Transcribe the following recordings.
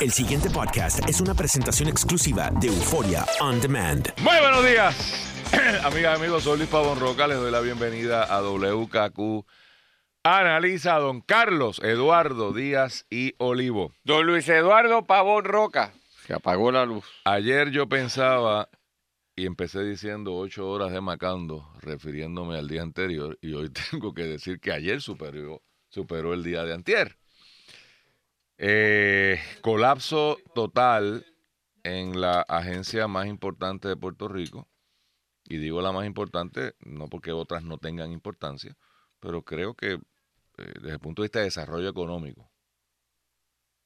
El siguiente podcast es una presentación exclusiva de Euforia On Demand. Muy buenos días, amigas y amigos. Soy Luis Pavón Roca. Les doy la bienvenida a WKQ. Analiza a don Carlos Eduardo Díaz y Olivo. Don Luis Eduardo Pavón Roca. Se apagó la luz. Ayer yo pensaba y empecé diciendo ocho horas de Macando, refiriéndome al día anterior, y hoy tengo que decir que ayer superó, superó el día de antier. Eh, colapso total en la agencia más importante de Puerto Rico. Y digo la más importante, no porque otras no tengan importancia, pero creo que eh, desde el punto de vista de desarrollo económico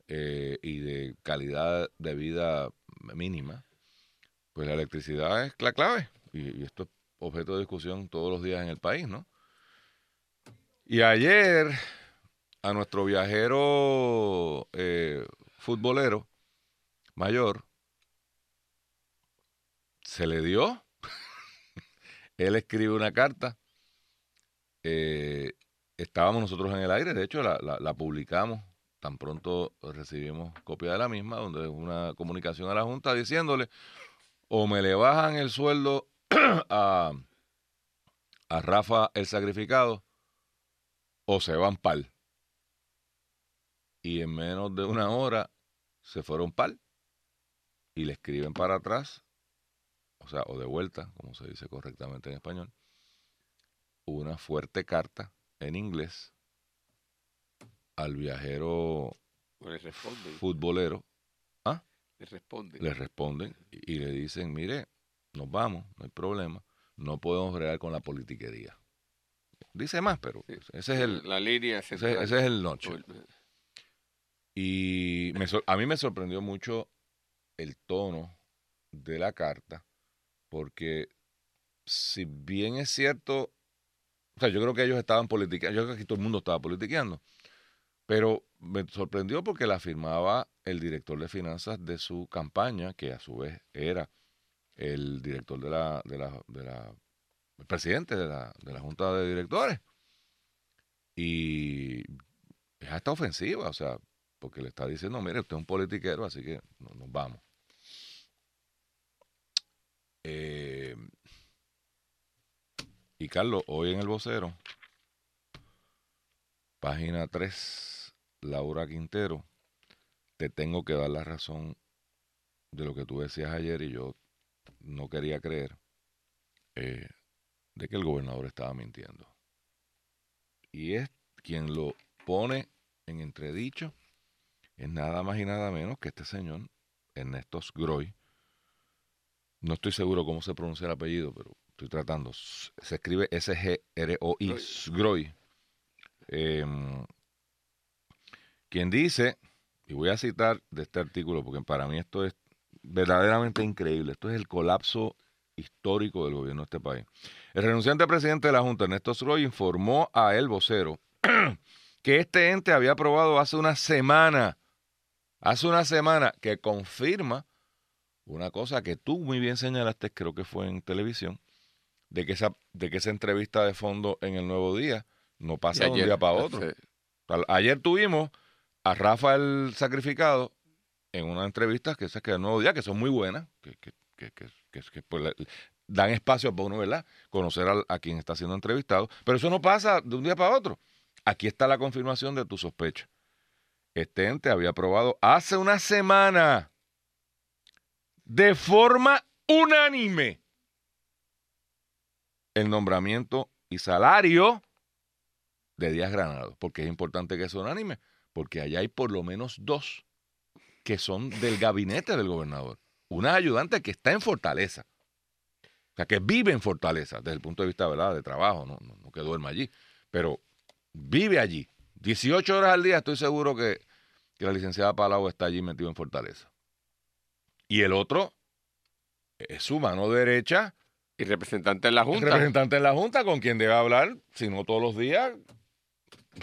eh, y de calidad de vida mínima, pues la electricidad es la clave. Y, y, esto es objeto de discusión todos los días en el país, ¿no? Y ayer a nuestro viajero eh, futbolero mayor se le dio. Él escribe una carta. Eh, estábamos nosotros en el aire, de hecho la, la, publicamos tan pronto recibimos copia de la misma, donde es una comunicación a la Junta diciéndole o me le bajan el sueldo a, a Rafa el sacrificado o se van pal y en menos de una hora se fueron pal y le escriben para atrás, o sea, o de vuelta, como se dice correctamente en español, una fuerte carta en inglés al viajero futbolero. ¿Ah? Le responden. Le responden y, y le dicen, mire, nos vamos, no hay problema, no podemos bregar con la politiquería. Dice más, pero sí, ese es el... La línea ese, ese, es el noche. Y a mí me sorprendió mucho el tono de la carta, porque si bien es cierto, o sea, yo creo que ellos estaban politiqueando, yo creo que aquí todo el mundo estaba politiqueando, pero me sorprendió porque la firmaba el director de finanzas de su campaña, que a su vez era el director de la, de la, de el presidente de la, de la Junta de Directores. Y es hasta ofensiva, o sea, porque le está diciendo, mire, usted es un politiquero, así que nos vamos. Eh, y Carlos, hoy en el vocero, página 3, Laura Quintero, te tengo que dar la razón de lo que tú decías ayer y yo no quería creer eh, de que el gobernador estaba mintiendo. Y es quien lo pone en entredicho es nada más y nada menos que este señor, Ernesto Sgroy. No estoy seguro cómo se pronuncia el apellido, pero estoy tratando. Se escribe S-G-R-O-I, Sgroy. Eh, quien dice, y voy a citar de este artículo porque para mí esto es verdaderamente increíble, esto es el colapso histórico del gobierno de este país. El renunciante presidente de la Junta, Ernesto Sgroy, informó a El Vocero que este ente había aprobado hace una semana hace una semana que confirma una cosa que tú muy bien señalaste, creo que fue en televisión, de que esa, de que esa entrevista de fondo en el Nuevo Día no pasa de un día para otro. Ayer tuvimos a Rafael Sacrificado en una entrevista que es que el Nuevo Día, que son muy buenas, que, que, que, que pues, dan espacio para uno, ¿verdad? Conocer a, a quien está siendo entrevistado. Pero eso no pasa de un día para otro. Aquí está la confirmación de tu sospecha este ente había aprobado hace una semana de forma unánime el nombramiento y salario de Díaz Granados. porque es importante que sea unánime? Porque allá hay por lo menos dos que son del gabinete del gobernador. Una ayudante que está en Fortaleza. O sea, que vive en Fortaleza, desde el punto de vista ¿verdad? de trabajo, no, no, no que duerma allí, pero vive allí. 18 horas al día, estoy seguro que, que la licenciada Palau está allí metido en Fortaleza. Y el otro es su mano derecha. Y representante en la Junta. Representante en la Junta con quien debe hablar, si no todos los días,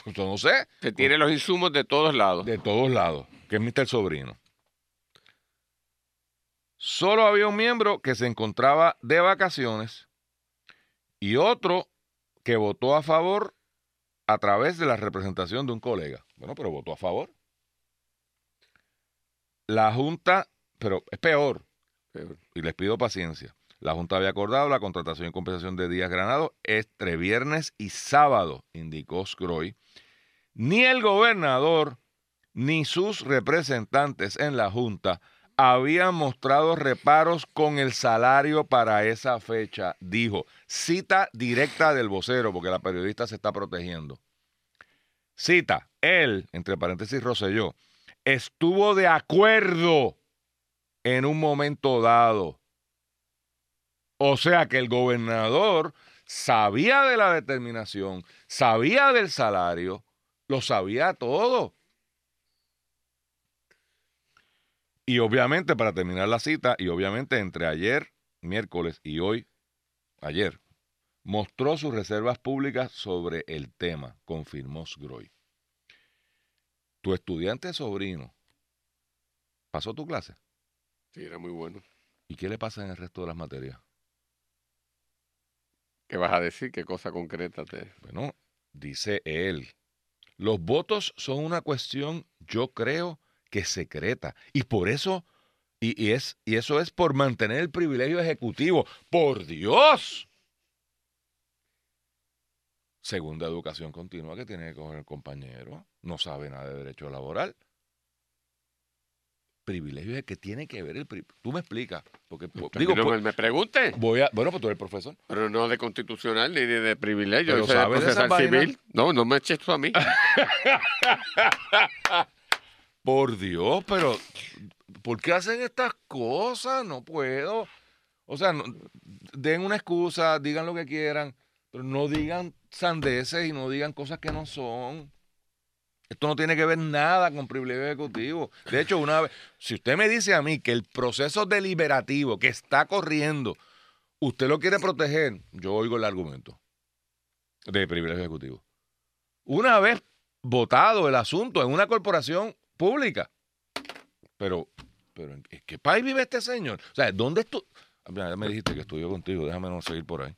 pues no sé. Que tiene los insumos de todos lados. De todos lados, que es Mr. Sobrino. Solo había un miembro que se encontraba de vacaciones y otro que votó a favor a través de la representación de un colega. Bueno, pero votó a favor. La Junta, pero es peor, Peor. y les pido paciencia. La Junta había acordado la contratación y compensación de días granados entre viernes y sábado, indicó Scroy. Ni el gobernador ni sus representantes en la Junta habían mostrado reparos con el salario para esa fecha, dijo. Cita directa del vocero, porque la periodista se está protegiendo. Cita, él, entre paréntesis Rosselló, estuvo de acuerdo en un momento dado. O sea que el gobernador sabía de la determinación, sabía del salario, lo sabía todo. Y obviamente, para terminar la cita, y obviamente entre ayer, miércoles, y hoy, ayer, mostró sus reservas públicas sobre el tema, confirmó Sgroy. Tu estudiante sobrino pasó tu clase. Sí, era muy bueno. ¿Y qué le pasa en el resto de las materias? ¿Qué vas a decir? ¿Qué cosa concreta te...? Bueno, dice él, los votos son una cuestión, yo creo, que secreta. Y por eso, y, y es, y eso es por mantener el privilegio ejecutivo. ¡Por Dios! Segunda educación continua que tiene que coger el compañero. No sabe nada de derecho laboral. Privilegio es que tiene que ver el Tú me explicas. Porque, Digo, digo, no pues, me pregunte. voy a. Bueno, pues tú eres profesor. Pero no de constitucional ni de, de privilegio. Pero ¿sabes de civil. No, no me eches tú a mí. Por Dios, pero ¿por qué hacen estas cosas? No puedo. O sea, den una excusa, digan lo que quieran, pero no digan sandeces y no digan cosas que no son. Esto no tiene que ver nada con privilegio ejecutivo. De hecho, una vez, si usted me dice a mí que el proceso deliberativo que está corriendo, usted lo quiere proteger, yo oigo el argumento de privilegio ejecutivo. Una vez votado el asunto en una corporación pública. Pero, pero ¿en qué país vive este señor? O sea, ¿dónde tú? Ya me dijiste que estudió contigo, déjame no seguir por ahí.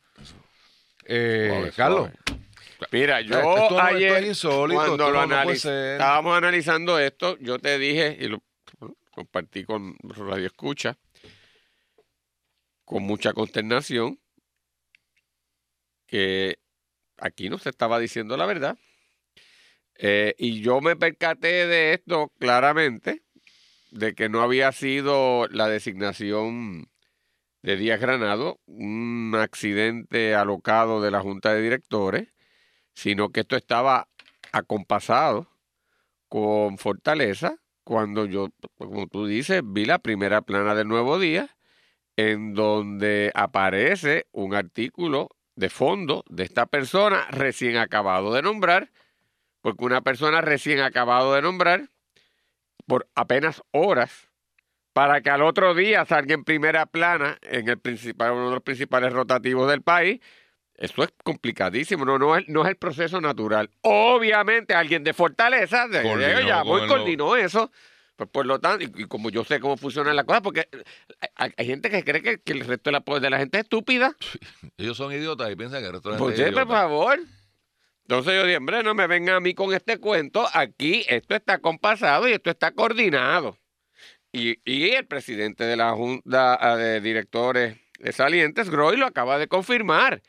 Eh, Suave, Carlos, suave. Mira, yo esto no- esto ayer, es insólito, cuando lo no- estábamos analizando esto, yo te dije, y lo compartí con Radio Escucha, con mucha consternación, que aquí no se estaba diciendo la verdad. Eh, y yo me percaté de esto claramente, de que no había sido la designación de Díaz Granado un accidente alocado de la Junta de Directores, sino que esto estaba acompasado con fortaleza cuando yo, como tú dices, vi la primera plana del Nuevo Día, en donde aparece un artículo de fondo de esta persona recién acabado de nombrar, porque una persona recién acabado de nombrar, por apenas horas, para que al otro día salga en primera plana en el principal, uno de los principales rotativos del país, eso es complicadísimo, no, no, es, no es el proceso natural. Obviamente alguien de Fortaleza, de, de- Coordinó llamó con y el- coordinó eso. Pues por lo tanto, y, y como yo sé cómo funcionan las cosas, porque hay, hay gente que cree que, que el resto de la, de la gente es estúpida. ellos son idiotas y piensan que el resto de la Pues gente es por idiota. favor. Entonces yo dije, hombre, no me vengan a mí con este cuento. Aquí esto está compasado y esto está coordinado. Y, y el presidente de la Junta ah, de Directores de Salientes, Groy, lo acaba de confirmar.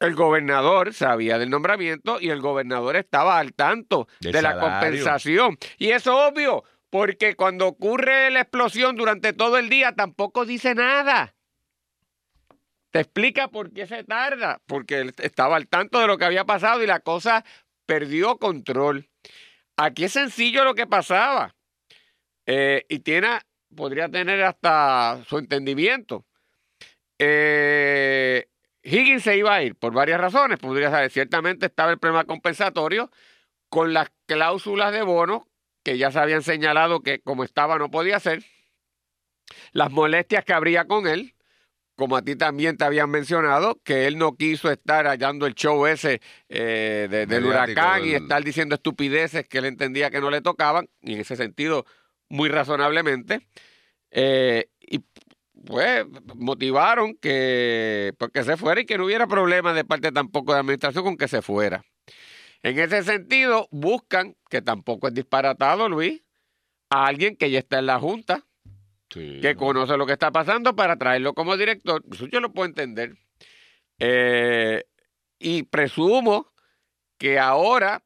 El gobernador sabía del nombramiento y el gobernador estaba al tanto de la compensación. Y eso es obvio, porque cuando ocurre la explosión durante todo el día tampoco dice nada. Te explica por qué se tarda, porque él estaba al tanto de lo que había pasado y la cosa perdió control. Aquí es sencillo lo que pasaba. Eh, y tiene, podría tener hasta su entendimiento. Eh, Higgins se iba a ir por varias razones. Podría saber, ciertamente estaba el problema compensatorio con las cláusulas de bono que ya se habían señalado que como estaba no podía ser. Las molestias que habría con él, como a ti también te habían mencionado, que él no quiso estar hallando el show ese eh, de- del huracán y estar diciendo estupideces que él entendía que no le tocaban, y en ese sentido, muy razonablemente. Eh, y pues motivaron que, pues, que se fuera y que no hubiera problema de parte tampoco de la administración con que se fuera. En ese sentido, buscan, que tampoco es disparatado, Luis, a alguien que ya está en la Junta, Sí, que no. conoce lo que está pasando para traerlo como director. Eso yo lo puedo entender. Eh, y presumo que ahora,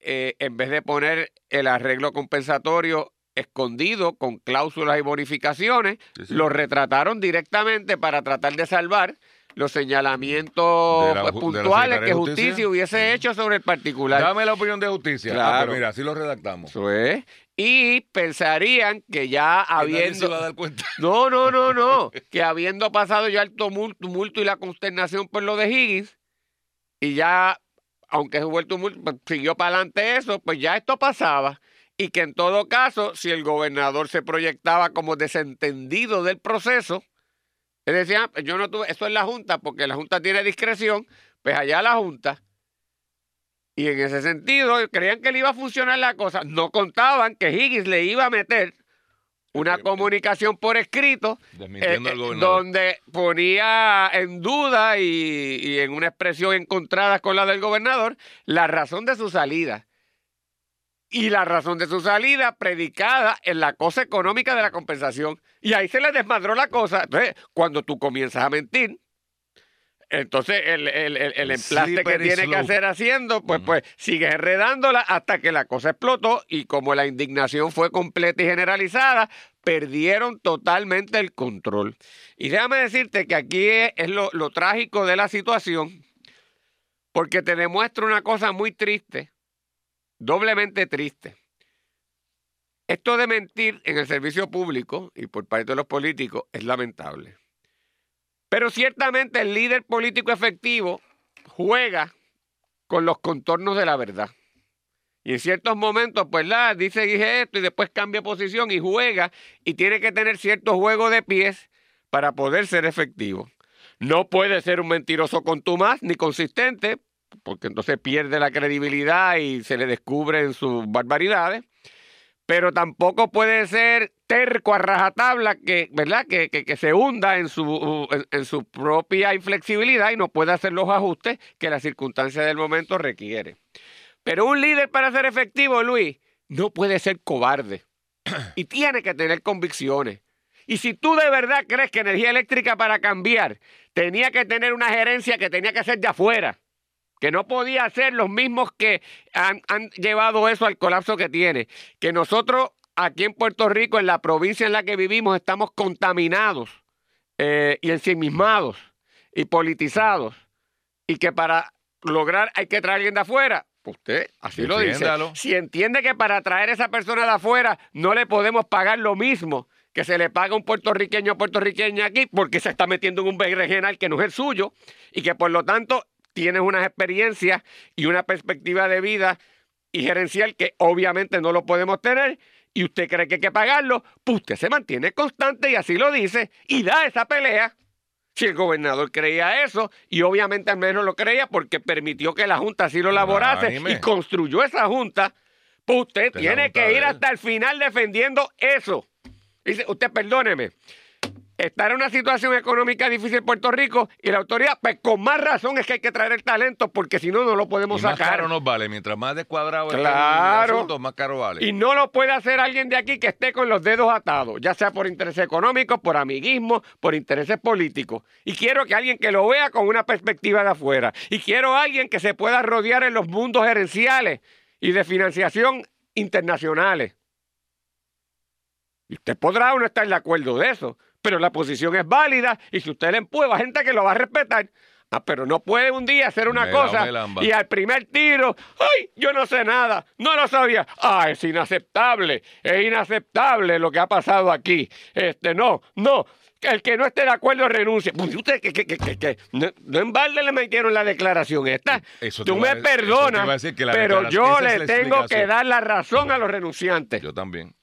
eh, en vez de poner el arreglo compensatorio escondido con cláusulas y bonificaciones, Sí, sí. lo retrataron directamente para tratar de salvar los señalamientos De la pues, de puntuales que Justicia. justicia hubiese hecho sobre el particular. Dame la opinión de justicia. Ah, Claro. mira, así lo redactamos. Eso es. Y pensarían que ya se habiendo... va a dar cuenta. No, no, no, no. que habiendo pasado ya el tumulto, y la consternación por lo de Higgins, y ya, aunque hubo el tumulto, pues, siguió para adelante eso, pues ya esto pasaba. Y que en todo caso, si el gobernador se proyectaba como desentendido del proceso, él decía, "Ah, yo no tuve, eso es la Junta, porque la Junta tiene discreción, pues allá la Junta. Y en ese sentido, creían que le iba a funcionar la cosa. No contaban que Higgins le iba a meter una comunicación por escrito eh, donde ponía en duda y, y en una expresión encontrada con la del gobernador la razón de su salida. Y la razón de su salida predicada en la cosa económica de la compensación. Y ahí se le desmadró la cosa. Entonces, cuando tú comienzas a mentir, entonces el, el, el- emplaste que tiene que hacer haciendo, pues, pues sigue enredándola hasta que la cosa explotó y como la indignación fue completa y generalizada, perdieron totalmente el control. Y déjame decirte que aquí es, es lo, lo trágico de la situación, porque te demuestra una cosa muy triste, doblemente triste. Esto de mentir en el servicio público y por parte de los políticos es lamentable. Pero ciertamente el líder político efectivo juega con los contornos de la verdad. Y en ciertos momentos, pues la dice dije esto y después cambia posición y juega y tiene que tener cierto juego de pies para poder ser efectivo. No puede ser un mentiroso contumaz ni consistente, porque entonces pierde la credibilidad y se le descubren sus barbaridades. Pero tampoco puede ser terco a rajatabla que, ¿verdad? Que, que, que se hunda en su, en, su propia inflexibilidad y no puede hacer los ajustes que la circunstancia del momento requiere. Pero un líder para ser efectivo, Luis, no puede ser cobarde. Y tiene que tener convicciones. Y si tú de verdad crees que energía eléctrica para cambiar tenía que tener una gerencia que tenía que ser de afuera, que no podía ser los mismos que han, han llevado eso al colapso que tiene, que nosotros aquí en Puerto Rico, en la provincia en la que vivimos, estamos contaminados eh, y ensimismados y politizados, y que para lograr hay que traer a alguien de afuera. Usted así lo dice. Si entiende que para traer a esa persona de afuera no le podemos pagar lo mismo que se le paga a un puertorriqueño o puertorriqueña aquí, porque se está metiendo en un regional que no es el suyo, y que por lo tanto tienes unas experiencias y una perspectiva de vida y gerencial que obviamente no lo podemos tener, y usted cree que hay que pagarlo, pues usted se mantiene constante y así lo dice, y da esa pelea. Si el gobernador creía eso, y obviamente al menos lo creía porque permitió que la Junta así lo elaborase Unánime. y construyó esa Junta, pues usted la tiene que ir hasta el final defendiendo eso. Dice, usted perdóneme, está en una situación económica difícil en Puerto Rico y la autoridad, pues con más razón es que hay que traer el talento porque si no, no lo podemos Y más sacar. caro nos vale. Mientras más descuadrado esté el Claro. asunto, más caro vale. Y no lo puede hacer alguien de aquí que esté con los dedos atados, ya sea por intereses económicos, por amiguismo, por intereses políticos. Y quiero que alguien que lo vea con una perspectiva de afuera. Y quiero alguien que se pueda rodear en los mundos gerenciales y de financiación internacionales. Y usted podrá o no estar de acuerdo de eso, pero la posición es válida y si usted le empuja, gente que lo va a respetar. Ah, pero no puede un día hacer una Me cosa y al primer tiro, ¡ay! Yo no sé nada, no lo sabía. Ah, es inaceptable, es inaceptable lo que ha pasado aquí. Este, no, no. El que no esté de acuerdo renuncia. Pues usted, que, que, que, que, no, no en balde le metieron la declaración esta. Eso Tú me perdonas, pero yo le tengo que dar la razón a los renunciantes. Yo también.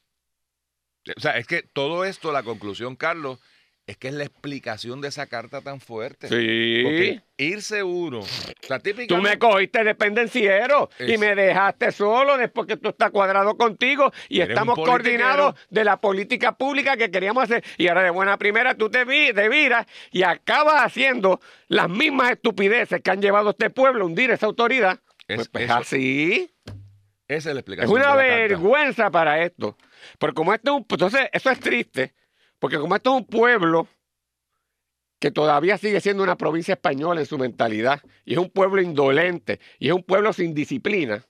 O sea, es que todo esto, la conclusión, Carlos, es que es la explicación de esa carta tan fuerte. Sí. Porque irse uno. O sea, Tú me cogiste dependenciero y Es- me dejaste solo después que tú estás cuadrado contigo y Eres estamos coordinados de la política pública que queríamos hacer. Y ahora de buena primera tú te, vi, te viras y acabas haciendo las mismas estupideces que han llevado a este pueblo a hundir esa autoridad. Es- pues, pues eso- así. Esa es la Es explicación. una de la carta. vergüenza para esto. Porque como esto es un, entonces, eso es triste, porque como esto es un pueblo que todavía sigue siendo una provincia española en su mentalidad, y es un pueblo indolente, y es un pueblo sin disciplina,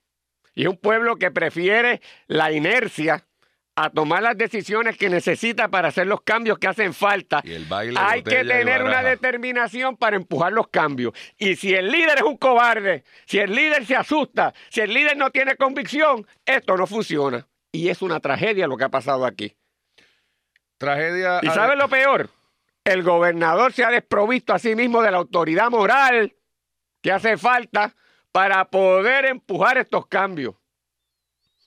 y es un pueblo que prefiere la inercia a tomar las decisiones que necesita para hacer los cambios que hacen falta. Y el baile, Hay que tener una determinación para empujar los cambios. Y si el líder es un cobarde, si el líder se asusta, si el líder no tiene convicción, esto no funciona. Y es una tragedia lo que ha pasado aquí. Tragedia. ¿Y sabes lo peor? El gobernador se ha desprovisto a sí mismo de la autoridad moral que hace falta para poder empujar estos cambios.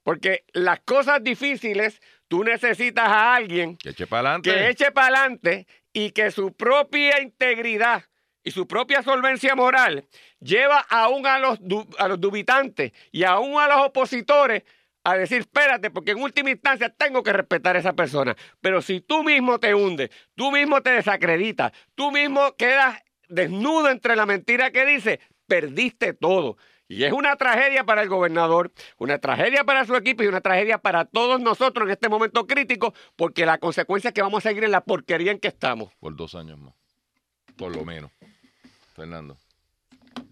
Porque las cosas difíciles, tú necesitas a alguien Que eche para adelante. que eche para adelante y que su propia integridad y su propia solvencia moral lleva aún a los, a los dubitantes y aún a los opositores a decir, espérate, porque en última instancia tengo que respetar a esa persona. Pero si tú mismo te hundes, tú mismo te desacreditas, tú mismo quedas desnudo entre la mentira que dice, perdiste todo. Y es una tragedia para el gobernador, una tragedia para su equipo y una tragedia para todos nosotros en este momento crítico, porque la consecuencia es que vamos a seguir en la porquería en que estamos. Por dos años más. Por lo menos. Fernando.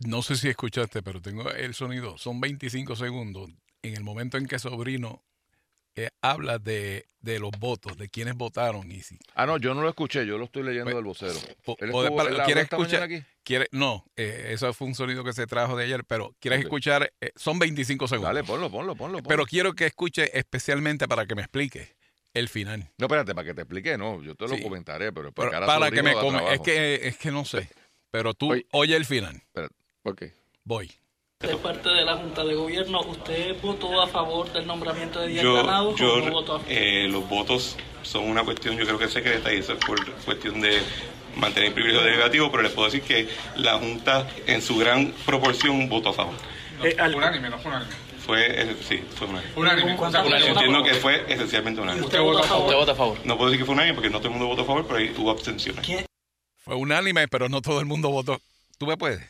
No sé si escuchaste, pero tengo el sonido. Son 25 segundos. En el momento en que Sobrino eh, habla de, de los votos, de quienes votaron. Y si, Ah, no, yo no lo escuché, yo lo estoy leyendo Pues, del vocero. po- estuvo- para- ¿Quieres escuchar? aquí? quiere- no, eh, eso fue un sonido que se trajo de ayer, pero ¿quieres escuchar? Eh, son 25 segundos. Dale, ponlo, ponlo, ponlo. ponlo. Pero quiero que escuche especialmente para que me explique el final. No, espérate, para que te explique, no, yo te lo Sí. comentaré, pero Pero para que me come. Es que, es que no sé. Pero tú Oye. oye el final. Ok. Voy. De parte de la Junta de Gobierno, ¿usted votó a favor del nombramiento de Díaz Yo, yo no votó a favor? eh, los votos son una cuestión, yo creo que secreta y eso es por cuestión de mantener el privilegio delegativo, pero les puedo decir que la Junta en su gran proporción votó a favor. Eh, al- Unánime, no fue unánime. Fue, sí, fue unánime. Unánime. ¿Cuántas O sea, personas Entiendo que fue esencialmente ¿Y unánime. usted votó a favor? vota a favor. No puedo decir que fue unánime porque no todo el mundo votó a favor, pero ahí hubo abstenciones. ¿Quién? Fue unánime, pero no todo el mundo votó. ¿Tú me puedes?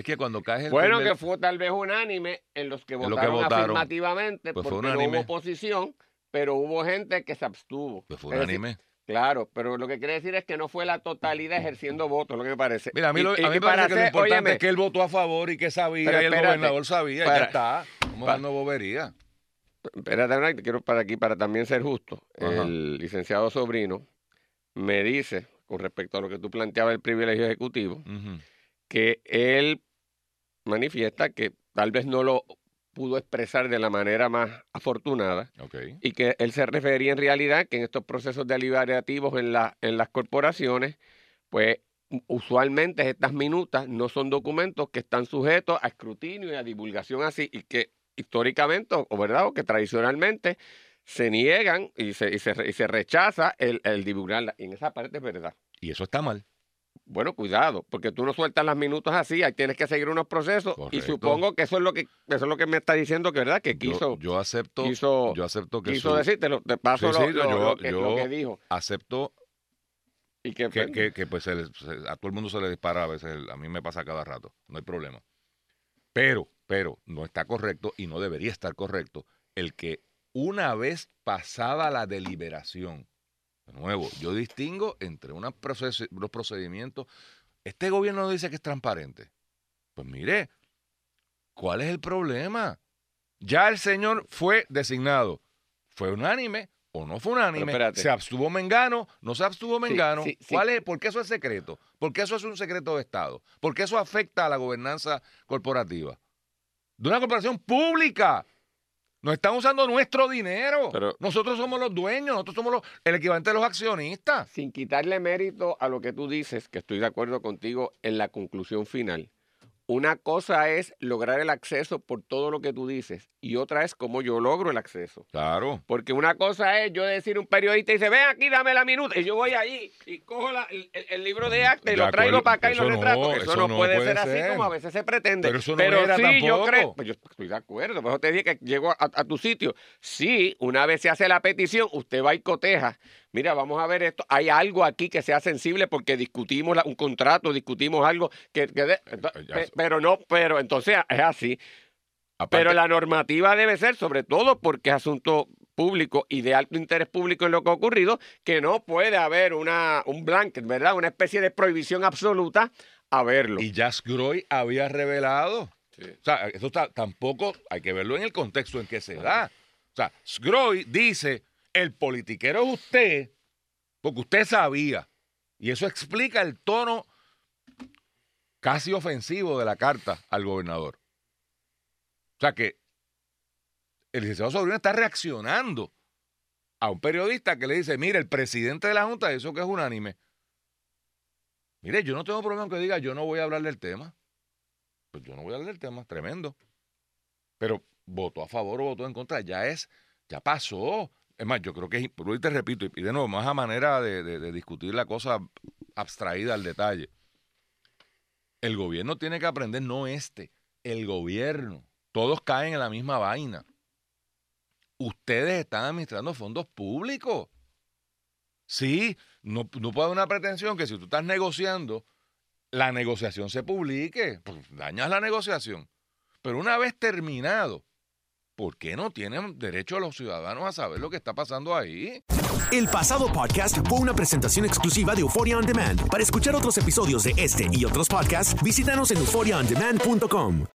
Es que cuando caes el Bueno, primer- que fue tal vez unánime en los que votaron, afirmativamente, Pues porque no hubo oposición, pero hubo gente que se abstuvo. Pues fue unánime. Claro, pero lo que quiere decir es que no fue la totalidad ejerciendo votos, lo que me parece. Mira, a mí, Y- lo, y a mí me para parece que lo importante óyeme, es que él votó a favor y que sabía, Pero y el espérate, gobernador sabía, y para- ya está. Para- dando bobería. Espérate, quiero para aquí, para también ser justo. Ajá. El licenciado Sobrino me dice, con respecto a lo que tú planteabas del privilegio ejecutivo, que él manifiesta que tal vez no lo pudo expresar de la manera más afortunada y que él se refería en realidad que en estos procesos deliberativos en, la, en las corporaciones, pues usualmente estas minutas no son documentos que están sujetos a escrutinio y a divulgación así y que históricamente o verdad o que tradicionalmente se niegan y se, y se, y se rechaza el, el divulgarla. Y en esa parte es verdad. Y eso está mal. Bueno, cuidado, porque tú no sueltas las minutos así, ahí tienes que seguir unos procesos y supongo que eso es lo que eso es lo que me está diciendo que verdad que quiso yo acepto, quiso- yo acepto que quiso su- decírtelo, te paso Sí, lo, sí, lo- yo- lo que, lo yo- que dijo. acepto y que, que, que- que, pues se le- se- a todo el mundo se le dispara a veces, a mí me pasa cada rato, no hay problema. Pero, pero no está correcto y no debería estar correcto el que una vez pasada la deliberación, de nuevo, yo distingo entre unos procedimientos, este gobierno dice que es transparente. Pues mire, ¿cuál es el problema? Ya el señor fue designado. ¿Fue unánime o no fue unánime? ¿Se abstuvo Mengano? ¿No se abstuvo Mengano? sí, sí. ¿Cuál es? ¿Por qué eso es secreto? ¿Por qué eso es un secreto de Estado? ¿Por qué eso afecta a la gobernanza corporativa? De una corporación pública. Nos están usando nuestro dinero. Pero- nosotros somos los dueños, nosotros somos los- el equivalente de los accionistas. sin quitarle mérito a lo que tú dices, que estoy de acuerdo contigo en la conclusión final. Una cosa es lograr el acceso por todo lo que tú dices y otra es cómo yo logro el acceso. Claro. Porque una cosa es yo decir a un periodista y dice, ven aquí, dame la minuta. Y yo voy ahí y cojo la- el, libro de acta y De lo traigo acuerdo, para acá y eso lo no, retrato. Eso, eso no, no puede, puede ser, así ser. como a veces se pretende. Pero eso no era sí, yo tampoco. creo, pues yo estoy de acuerdo, por eso te dije que llego a, a tu sitio. Sí, una vez se hace la petición, usted va y coteja. Mira, vamos a ver esto. Hay algo aquí que sea sensible porque discutimos la- un contrato, discutimos algo que... que de- pe- sé. pero no, pero entonces es así. Aparte- Pero la normativa debe ser, sobre todo porque es asunto público y de alto interés público en lo que ha ocurrido, que no puede haber una, un blanket, ¿verdad? Una especie de prohibición absoluta a verlo. Y Jas Groy había revelado. O sea, eso está, tampoco hay que verlo en el contexto en que se da. O sea, Groy dice, el politiquero es usted, porque usted sabía. Y eso explica el tono casi ofensivo de la carta al gobernador. O sea que el licenciado Sobrino está reaccionando a un periodista que le dice, mire, el presidente de la Junta, eso que es unánime. Mire, yo no tengo problema que diga, yo no voy a hablar del tema. Pues yo no voy a hablar del tema, tremendo. Pero votó a favor o votó en contra, ya es, ya pasó. Es más, yo creo que, pero hoy te repito, y de nuevo, más a manera de, de- de discutir la cosa abstraída al detalle. El gobierno tiene que aprender, no este, el gobierno. Todos caen en la misma vaina. Ustedes están administrando fondos públicos. Sí, no, no puede haber una pretensión que si tú estás negociando, la negociación se publique. Pues dañas la negociación. Pero una vez terminado, ¿por qué no tienen derecho los ciudadanos a saber lo que está pasando ahí? El pasado podcast fue una presentación exclusiva de Euphoria On Demand. Para escuchar otros episodios de este y otros podcasts, visítanos en euphoriaondemand.com.